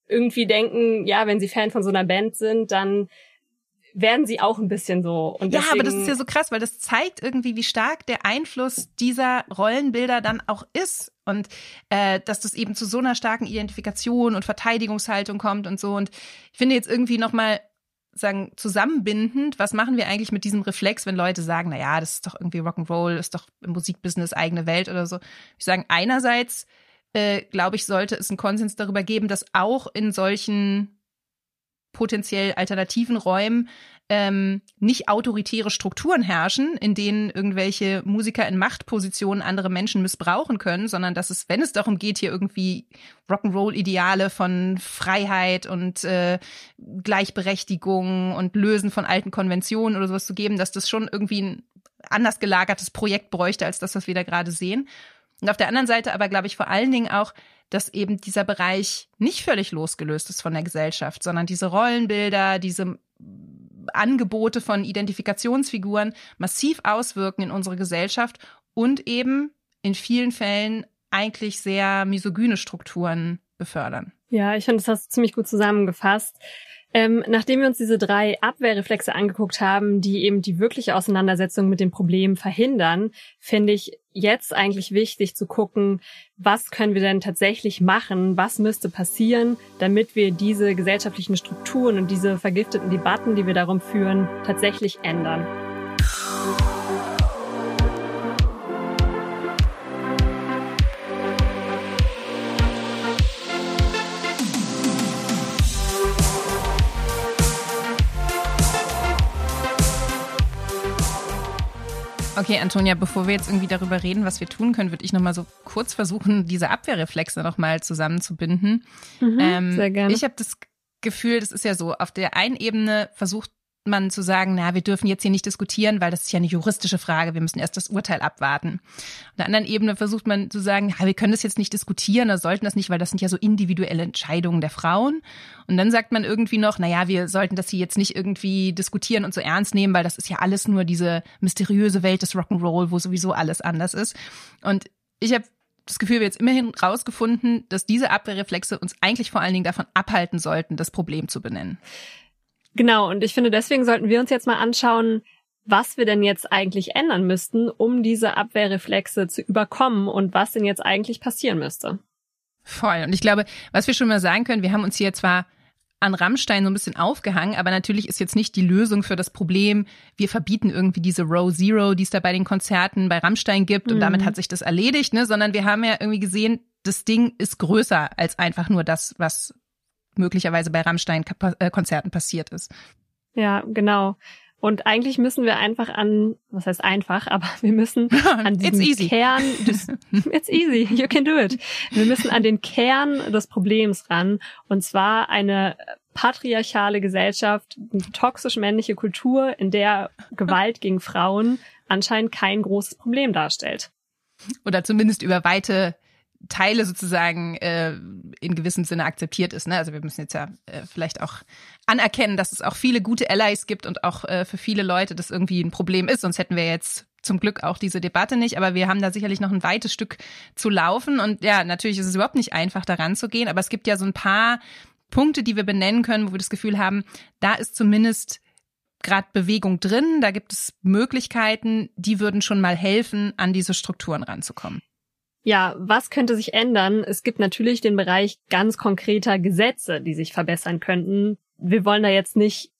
irgendwie denken, ja, wenn sie Fan von so einer Band sind, dann werden sie auch ein bisschen so. Und ja, aber das ist ja so krass, weil das zeigt irgendwie, wie stark der Einfluss dieser Rollenbilder dann auch ist und äh, dass das eben zu so einer starken Identifikation und Verteidigungshaltung kommt und so. Und ich finde jetzt irgendwie noch mal sagen zusammenbindend, was machen wir eigentlich mit diesem Reflex, wenn Leute sagen, na ja, das ist doch irgendwie Rock'n'Roll, ist doch im Musikbusiness eigene Welt oder so. Ich sagen einerseits äh, glaube ich, sollte es einen Konsens darüber geben, dass auch in solchen potenziell alternativen Räumen ähm, nicht autoritäre Strukturen herrschen, in denen irgendwelche Musiker in Machtpositionen andere Menschen missbrauchen können, sondern dass es, wenn es darum geht, hier irgendwie Rock'n'Roll-Ideale von Freiheit und äh, Gleichberechtigung und Lösen von alten Konventionen oder sowas zu geben, dass das schon irgendwie ein anders gelagertes Projekt bräuchte als das, was wir da gerade sehen. Und auf der anderen Seite aber glaube ich vor allen Dingen auch, dass eben dieser Bereich nicht völlig losgelöst ist von der Gesellschaft, sondern diese Rollenbilder, diese Angebote von Identifikationsfiguren massiv auswirken in unsere Gesellschaft und eben in vielen Fällen eigentlich sehr misogyne Strukturen befördern. Ja, ich finde, das hast du ziemlich gut zusammengefasst. Ähm, nachdem wir uns diese drei Abwehrreflexe angeguckt haben, die eben die wirkliche Auseinandersetzung mit dem Problem verhindern, finde ich jetzt eigentlich wichtig zu gucken, was können wir denn tatsächlich machen, was müsste passieren, damit wir diese gesellschaftlichen Strukturen und diese vergifteten Debatten, die wir darum führen, tatsächlich ändern. Okay, Antonia, bevor wir jetzt irgendwie darüber reden, was wir tun können, würde ich nochmal so kurz versuchen, diese Abwehrreflexe nochmal zusammenzubinden. Mhm, ähm, sehr gerne. Ich habe das Gefühl, das ist ja so, auf der einen Ebene versucht man zu sagen, na, wir dürfen jetzt hier nicht diskutieren, weil das ist ja eine juristische Frage, wir müssen erst das Urteil abwarten. Auf der anderen Ebene versucht man zu sagen, ja, wir können das jetzt nicht diskutieren oder sollten das nicht, weil das sind ja so individuelle Entscheidungen der Frauen. Und dann sagt man irgendwie noch, na ja, wir sollten das hier jetzt nicht irgendwie diskutieren und so ernst nehmen, weil das ist ja alles nur diese mysteriöse Welt des Rock'n'Roll, wo sowieso alles anders ist. Und ich habe das Gefühl, wir jetzt immerhin rausgefunden, dass diese Abwehrreflexe uns eigentlich vor allen Dingen davon abhalten sollten, das Problem zu benennen. Genau, und ich finde, deswegen sollten wir uns jetzt mal anschauen, was wir denn jetzt eigentlich ändern müssten, um diese Abwehrreflexe zu überkommen und was denn jetzt eigentlich passieren müsste. Voll. Und ich glaube, was wir schon mal sagen können, wir haben uns hier zwar an Rammstein so ein bisschen aufgehangen, aber natürlich ist jetzt nicht die Lösung für das Problem, wir verbieten irgendwie diese Row Zero, die es da bei den Konzerten bei Rammstein gibt und mhm. damit hat sich das erledigt, ne? sondern wir haben ja irgendwie gesehen, das Ding ist größer als einfach nur das, was möglicherweise bei Rammstein-Konzerten äh, passiert ist. Ja, genau. Und eigentlich müssen wir einfach an, was heißt einfach, aber *laughs* wir müssen *laughs* an diesem Kern des, *laughs* it's easy, you can do it. Wir müssen an den Kern des Problems ran. Und zwar eine patriarchale Gesellschaft, eine toxisch männliche Kultur, in der Gewalt gegen Frauen anscheinend kein großes Problem darstellt. Oder zumindest über weite Teile sozusagen äh, in gewissem Sinne akzeptiert ist. Ne? Also wir müssen jetzt ja äh, vielleicht auch anerkennen, dass es auch viele gute Allies gibt und auch äh, für viele Leute das irgendwie ein Problem ist. Sonst hätten wir jetzt zum Glück auch diese Debatte nicht. Aber wir haben da sicherlich noch ein weites Stück zu laufen. Und ja, natürlich ist es überhaupt nicht einfach, daran zu gehen. Aber es gibt ja so ein paar Punkte, die wir benennen können, wo wir das Gefühl haben, da ist zumindest gerade Bewegung drin, da gibt es Möglichkeiten, die würden schon mal helfen, an diese Strukturen ranzukommen. Ja, was könnte sich ändern? Es gibt natürlich den Bereich ganz konkreter Gesetze, die sich verbessern könnten. Wir wollen da jetzt nicht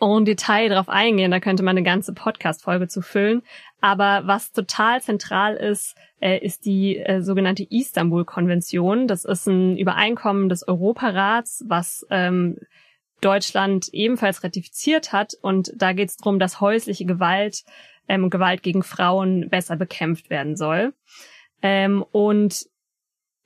en Detail drauf eingehen, da könnte man eine ganze Podcast-Folge zu füllen. Aber was total zentral ist, äh, ist die äh, sogenannte Istanbul-Konvention. Das ist ein Übereinkommen des Europarats, was ähm, Deutschland ebenfalls ratifiziert hat. Und da geht es darum, dass häusliche Gewalt ähm, Gewalt gegen Frauen besser bekämpft werden soll. Ähm, und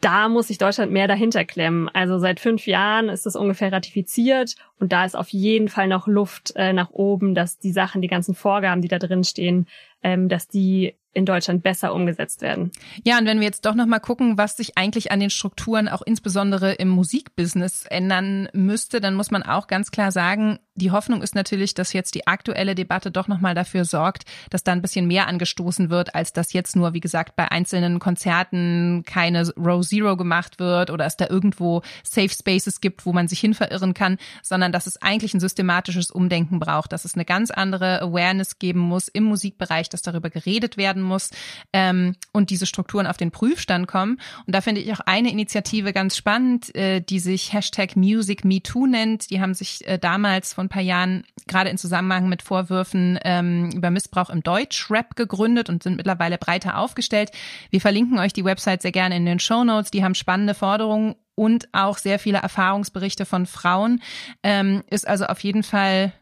da muss sich Deutschland mehr dahinter klemmen. Also seit fünf Jahren ist das ungefähr ratifiziert und da ist auf jeden Fall noch Luft äh, nach oben, dass die Sachen, die ganzen Vorgaben, die da drin stehen, ähm, dass die in Deutschland besser umgesetzt werden. Ja, und wenn wir jetzt doch noch mal gucken, was sich eigentlich an den Strukturen auch insbesondere im Musikbusiness ändern müsste, dann muss man auch ganz klar sagen, die Hoffnung ist natürlich, dass jetzt die aktuelle Debatte doch noch mal dafür sorgt, dass da ein bisschen mehr angestoßen wird, als dass jetzt nur, wie gesagt, bei einzelnen Konzerten keine Row Zero gemacht wird oder es da irgendwo Safe Spaces gibt, wo man sich hin verirren kann, sondern dass es eigentlich ein systematisches Umdenken braucht, dass es eine ganz andere Awareness geben muss im Musikbereich, dass darüber geredet werden muss ähm, und diese Strukturen auf den Prüfstand kommen. Und da finde ich auch eine Initiative ganz spannend, äh, die sich Hashtag Music Me Too nennt. Die haben sich äh, damals vor ein paar Jahren gerade in Zusammenhang mit Vorwürfen ähm, über Missbrauch im Deutschrap gegründet und sind mittlerweile breiter aufgestellt. Wir verlinken euch die Website sehr gerne in den Show Notes. Die haben spannende Forderungen und auch sehr viele Erfahrungsberichte von Frauen. Ähm, ist also auf jeden Fall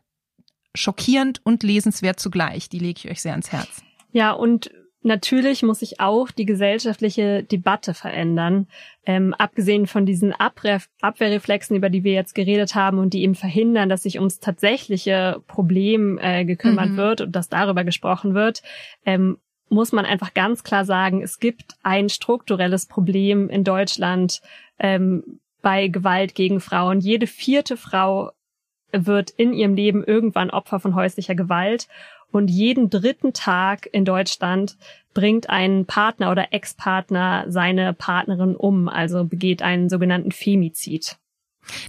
schockierend und lesenswert zugleich. Die lege ich euch sehr ans Herz. Ja, und natürlich muss sich auch die gesellschaftliche Debatte verändern. Ähm, abgesehen von diesen Abwehr Abwehrreflexen, über die wir jetzt geredet haben und die eben verhindern, dass sich ums tatsächliche Problem äh, gekümmert mhm. wird und dass darüber gesprochen wird, ähm, muss man einfach ganz klar sagen, es gibt ein strukturelles Problem in Deutschland ähm, bei Gewalt gegen Frauen. Jede vierte Frau wird in ihrem Leben irgendwann Opfer von häuslicher Gewalt. Und jeden dritten Tag in Deutschland bringt ein Partner oder Ex-Partner seine Partnerin um, also begeht einen sogenannten Femizid.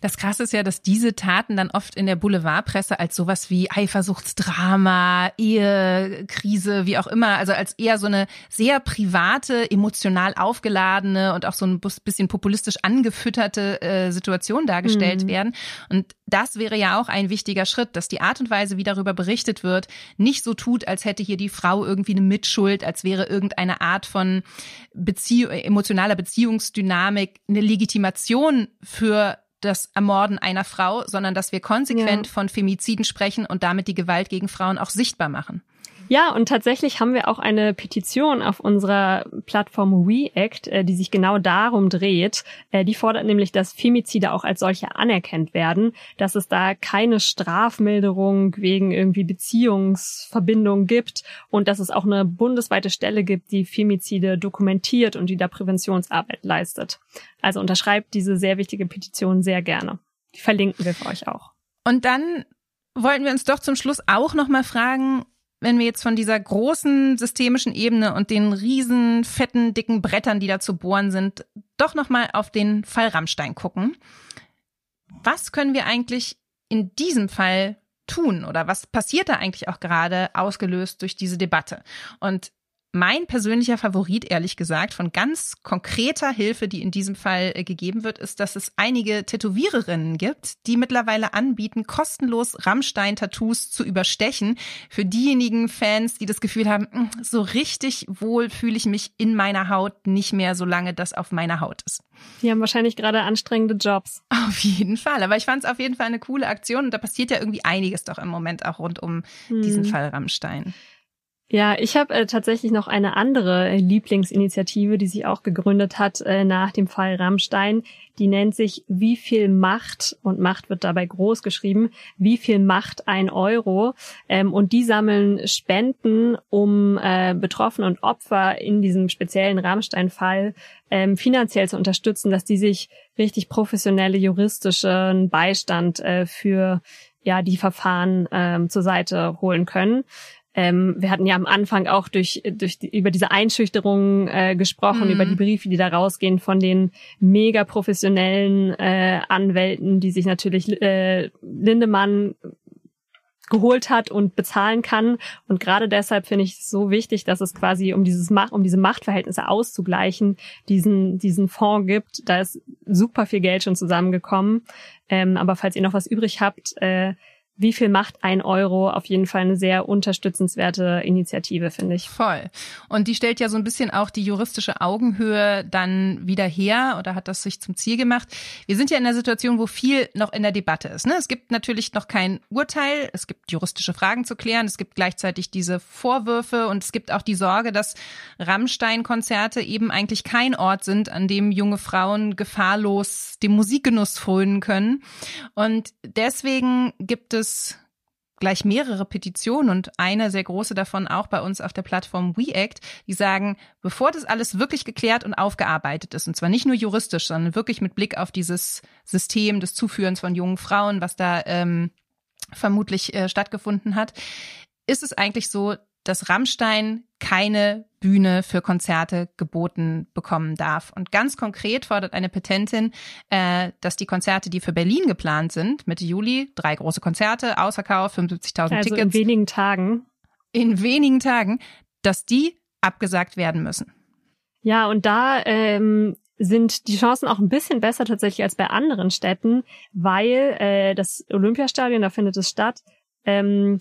Das Krasse ist ja, dass diese Taten dann oft in der Boulevardpresse als sowas wie Eifersuchtsdrama, Ehekrise, wie auch immer, also als eher so eine sehr private, emotional aufgeladene und auch so ein bisschen populistisch angefütterte äh, Situation dargestellt mhm. werden. Und das wäre ja auch ein wichtiger Schritt, dass die Art und Weise, wie darüber berichtet wird, nicht so tut, als hätte hier die Frau irgendwie eine Mitschuld, als wäre irgendeine Art von Beziehung, emotionaler Beziehungsdynamik eine Legitimation für das Ermorden einer Frau, sondern dass wir konsequent ja. von Femiziden sprechen und damit die Gewalt gegen Frauen auch sichtbar machen. Ja, und tatsächlich haben wir auch eine Petition auf unserer Plattform WeAct, äh, die sich genau darum dreht. Äh, die fordert nämlich, dass Femizide auch als solche anerkannt werden, dass es da keine Strafmilderung wegen irgendwie Beziehungsverbindung gibt und dass es auch eine bundesweite Stelle gibt, die Femizide dokumentiert und die da Präventionsarbeit leistet. Also unterschreibt diese sehr wichtige Petition sehr gerne. Die verlinken wir für euch auch. Und dann wollten wir uns doch zum Schluss auch nochmal fragen, wenn wir jetzt von dieser großen systemischen Ebene und den riesen, fetten, dicken Brettern, die da zu bohren sind, doch nochmal auf den Fall Rammstein gucken. Was können wir eigentlich in diesem Fall tun oder was passiert da eigentlich auch gerade ausgelöst durch diese Debatte? Und mein persönlicher Favorit, ehrlich gesagt, von ganz konkreter Hilfe, die in diesem Fall äh, gegeben wird, ist, dass es einige Tätowiererinnen gibt, die mittlerweile anbieten, kostenlos Rammstein-Tattoos zu überstechen. Für diejenigen Fans, die das Gefühl haben, hm, so richtig wohl fühle ich mich in meiner Haut nicht mehr, solange das auf meiner Haut ist. Die haben wahrscheinlich gerade anstrengende Jobs. Auf jeden Fall. Aber ich fand es auf jeden Fall eine coole Aktion und da passiert ja irgendwie einiges doch im Moment auch rund um hm. diesen Fall Rammstein. Ja, ich habe äh, tatsächlich noch eine andere äh, Lieblingsinitiative, die sich auch gegründet hat äh, nach dem Fall Rammstein. Die nennt sich Wie viel Macht, und Macht wird dabei groß geschrieben, wie viel Macht ein Euro. Ähm, und die sammeln Spenden, um äh, Betroffene und Opfer in diesem speziellen Rammstein-Fall ähm, finanziell zu unterstützen, dass die sich richtig professionelle juristischen Beistand äh, für ja die Verfahren ähm, zur Seite holen können. Ähm, wir hatten ja am Anfang auch durch, durch die, über diese Einschüchterung äh, gesprochen, mhm. über die Briefe, die da rausgehen von den mega professionellen äh, Anwälten, die sich natürlich äh, Lindemann geholt hat und bezahlen kann. Und gerade deshalb finde ich es so wichtig, dass es quasi um dieses Macht, um diese Machtverhältnisse auszugleichen, diesen, diesen Fonds gibt. Da ist super viel Geld schon zusammengekommen. Ähm, aber falls ihr noch was übrig habt, äh, wie viel macht ein Euro? Auf jeden Fall eine sehr unterstützenswerte Initiative, finde ich. Voll. Und die stellt ja so ein bisschen auch die juristische Augenhöhe dann wieder her oder hat das sich zum Ziel gemacht. Wir sind ja in einer Situation, wo viel noch in der Debatte ist. Ne? Es gibt natürlich noch kein Urteil, es gibt juristische Fragen zu klären, es gibt gleichzeitig diese Vorwürfe und es gibt auch die Sorge, dass Rammstein-Konzerte eben eigentlich kein Ort sind, an dem junge Frauen gefahrlos dem Musikgenuss frönen können. Und deswegen gibt es es gleich mehrere Petitionen und eine sehr große davon auch bei uns auf der Plattform WeAct, die sagen, bevor das alles wirklich geklärt und aufgearbeitet ist, und zwar nicht nur juristisch, sondern wirklich mit Blick auf dieses System des Zuführens von jungen Frauen, was da ähm, vermutlich äh, stattgefunden hat, ist es eigentlich so, dass Rammstein keine Bühne für Konzerte geboten bekommen darf. Und ganz konkret fordert eine Petentin, äh, dass die Konzerte, die für Berlin geplant sind, Mitte Juli, drei große Konzerte, Ausverkauf, 75.000 also Tickets. in wenigen Tagen. In wenigen Tagen, dass die abgesagt werden müssen. Ja, und da ähm, sind die Chancen auch ein bisschen besser tatsächlich als bei anderen Städten, weil äh, das Olympiastadion, da findet es statt, ähm,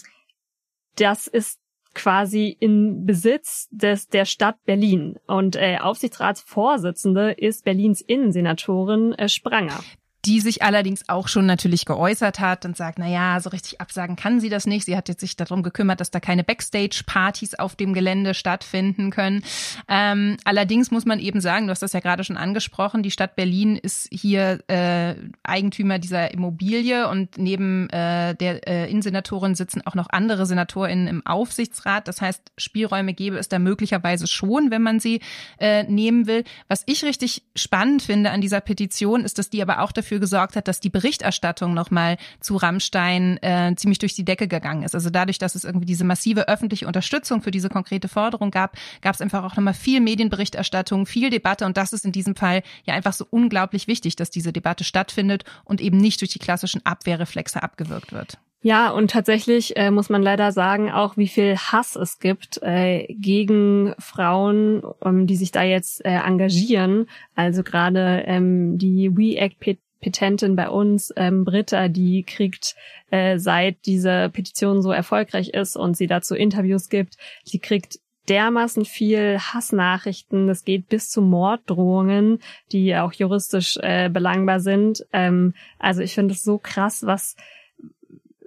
das ist quasi in Besitz des der Stadt Berlin. Und äh, Aufsichtsratsvorsitzende ist Berlins Innensenatorin äh, Spranger die sich allerdings auch schon natürlich geäußert hat und sagt, na ja, so richtig absagen kann sie das nicht. Sie hat jetzt sich darum gekümmert, dass da keine Backstage-Partys auf dem Gelände stattfinden können. Ähm, allerdings muss man eben sagen, du hast das ja gerade schon angesprochen, die Stadt Berlin ist hier äh, Eigentümer dieser Immobilie und neben äh, der äh, Innensenatorin sitzen auch noch andere SenatorInnen im Aufsichtsrat. Das heißt, Spielräume gäbe es da möglicherweise schon, wenn man sie äh, nehmen will. Was ich richtig spannend finde an dieser Petition, ist, dass die aber auch dafür dafür gesorgt hat, dass die Berichterstattung nochmal zu Rammstein äh, ziemlich durch die Decke gegangen ist. Also dadurch, dass es irgendwie diese massive öffentliche Unterstützung für diese konkrete Forderung gab, gab es einfach auch nochmal viel Medienberichterstattung, viel Debatte und das ist in diesem Fall ja einfach so unglaublich wichtig, dass diese Debatte stattfindet und eben nicht durch die klassischen Abwehrreflexe abgewirkt wird. Ja, und tatsächlich äh, muss man leider sagen, auch wie viel Hass es gibt äh, gegen Frauen, ähm, die sich da jetzt äh, engagieren. Also gerade ähm, die We Act Petentin bei uns, ähm, Britta, die kriegt, äh, seit diese Petition so erfolgreich ist und sie dazu Interviews gibt, sie kriegt dermaßen viel Hassnachrichten. Es geht bis zu Morddrohungen, die auch juristisch äh, belangbar sind. Ähm, also ich finde es so krass, was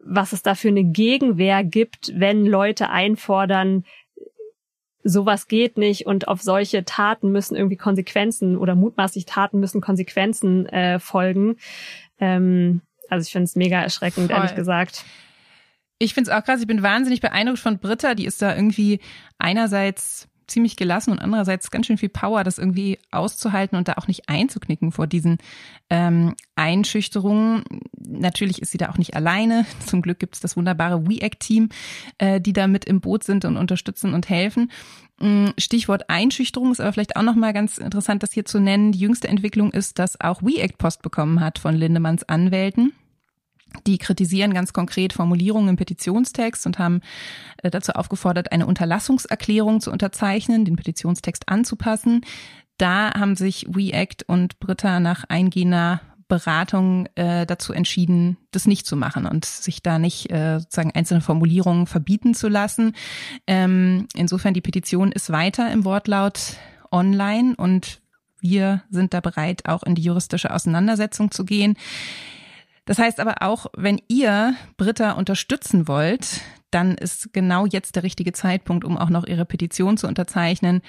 was es da für eine Gegenwehr gibt, wenn Leute einfordern, sowas geht nicht und auf solche Taten müssen irgendwie Konsequenzen oder mutmaßlich Taten müssen Konsequenzen äh, folgen. Ähm, also ich finde es mega erschreckend, Voll. ehrlich gesagt. Ich finde es auch krass. Ich bin wahnsinnig beeindruckt von Britta. Die ist da irgendwie einerseits ziemlich gelassen und andererseits ganz schön viel Power, das irgendwie auszuhalten und da auch nicht einzuknicken vor diesen ähm, Einschüchterungen. Natürlich ist sie da auch nicht alleine. *laughs* Zum Glück gibt es das wunderbare WeAct-Team, äh, die da mit im Boot sind und unterstützen und helfen. Mm, Stichwort Einschüchterung ist aber vielleicht auch nochmal ganz interessant, das hier zu nennen. Die jüngste Entwicklung ist, dass auch WeAct Post bekommen hat von Lindemanns Anwälten. Die kritisieren ganz konkret Formulierungen im Petitionstext und haben äh, dazu aufgefordert, eine Unterlassungserklärung zu unterzeichnen, den Petitionstext anzupassen. Da haben sich WeAct und Britta nach eingehender Beratung äh, dazu entschieden, das nicht zu machen und sich da nicht äh, sozusagen einzelne Formulierungen verbieten zu lassen. Ähm, insofern die Petition ist weiter im Wortlaut online und wir sind da bereit, auch in die juristische Auseinandersetzung zu gehen. Das heißt aber auch, wenn ihr Britta unterstützen wollt, dann ist genau jetzt der richtige Zeitpunkt, um auch noch ihre Petition zu unterzeichnen.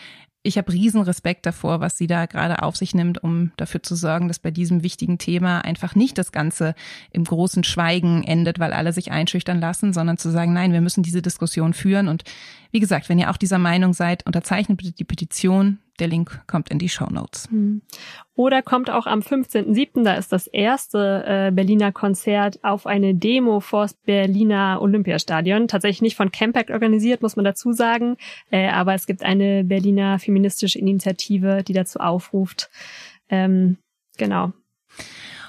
Ich habe riesen Respekt davor, was sie da gerade auf sich nimmt, um dafür zu sorgen, dass bei diesem wichtigen Thema einfach nicht das Ganze im großen Schweigen endet, weil alle sich einschüchtern lassen, sondern zu sagen, nein, wir müssen diese Diskussion führen. Und wie gesagt, wenn ihr auch dieser Meinung seid, unterzeichnet bitte die Petition. Der Link kommt in die Show Notes. Hm. Oder kommt auch am 15.07., da ist das erste äh, Berliner Konzert auf eine Demo vor Berliner Olympiastadion. Tatsächlich nicht von Campact organisiert, muss man dazu sagen. Äh, aber es gibt eine Berliner feministische Initiative, die dazu aufruft. Ähm, genau.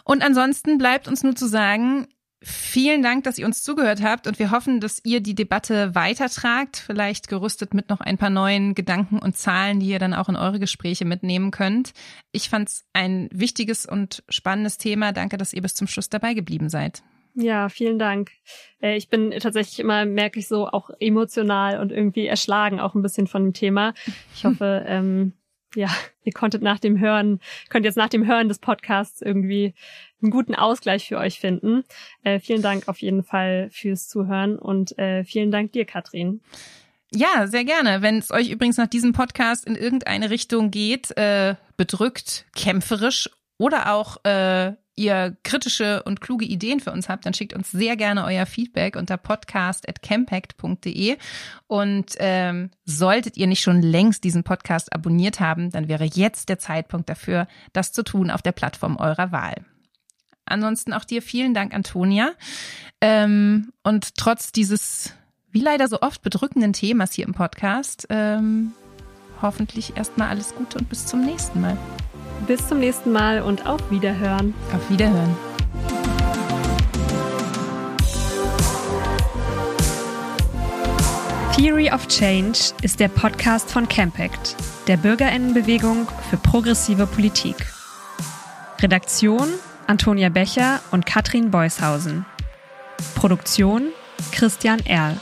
Und ansonsten bleibt uns nur zu sagen, Vielen Dank, dass ihr uns zugehört habt und wir hoffen, dass ihr die Debatte weitertragt, vielleicht gerüstet mit noch ein paar neuen Gedanken und Zahlen, die ihr dann auch in eure Gespräche mitnehmen könnt. Ich fand es ein wichtiges und spannendes Thema. Danke, dass ihr bis zum Schluss dabei geblieben seid. Ja, vielen Dank. Äh, ich bin tatsächlich immer, merke ich so, auch emotional und irgendwie erschlagen auch ein bisschen von dem Thema. Ich hoffe, *laughs* ähm, ja, ihr konntet nach dem Hören, könnt jetzt nach dem Hören des Podcasts irgendwie einen guten Ausgleich für euch finden. Äh, vielen Dank auf jeden Fall fürs Zuhören und äh, vielen Dank dir, Katrin. Ja, sehr gerne. Wenn es euch übrigens nach diesem Podcast in irgendeine Richtung geht, äh, bedrückt, kämpferisch oder auch äh, ihr kritische und kluge Ideen für uns habt, dann schickt uns sehr gerne euer Feedback unter podcast.campact.de. Und ähm, solltet ihr nicht schon längst diesen Podcast abonniert haben, dann wäre jetzt der Zeitpunkt dafür, das zu tun auf der Plattform eurer Wahl. Ansonsten auch dir vielen Dank, Antonia. Ähm, und trotz dieses, wie leider so oft bedrückenden Themas hier im Podcast, ähm, hoffentlich erstmal alles Gute und bis zum nächsten Mal. Bis zum nächsten Mal und auf Wiederhören. Auf Wiederhören. Theory of Change ist der Podcast von Campact, der Bürgerinnenbewegung für progressive Politik. Redaktion Antonia Becher und Katrin Beushausen. Produktion Christian Erl.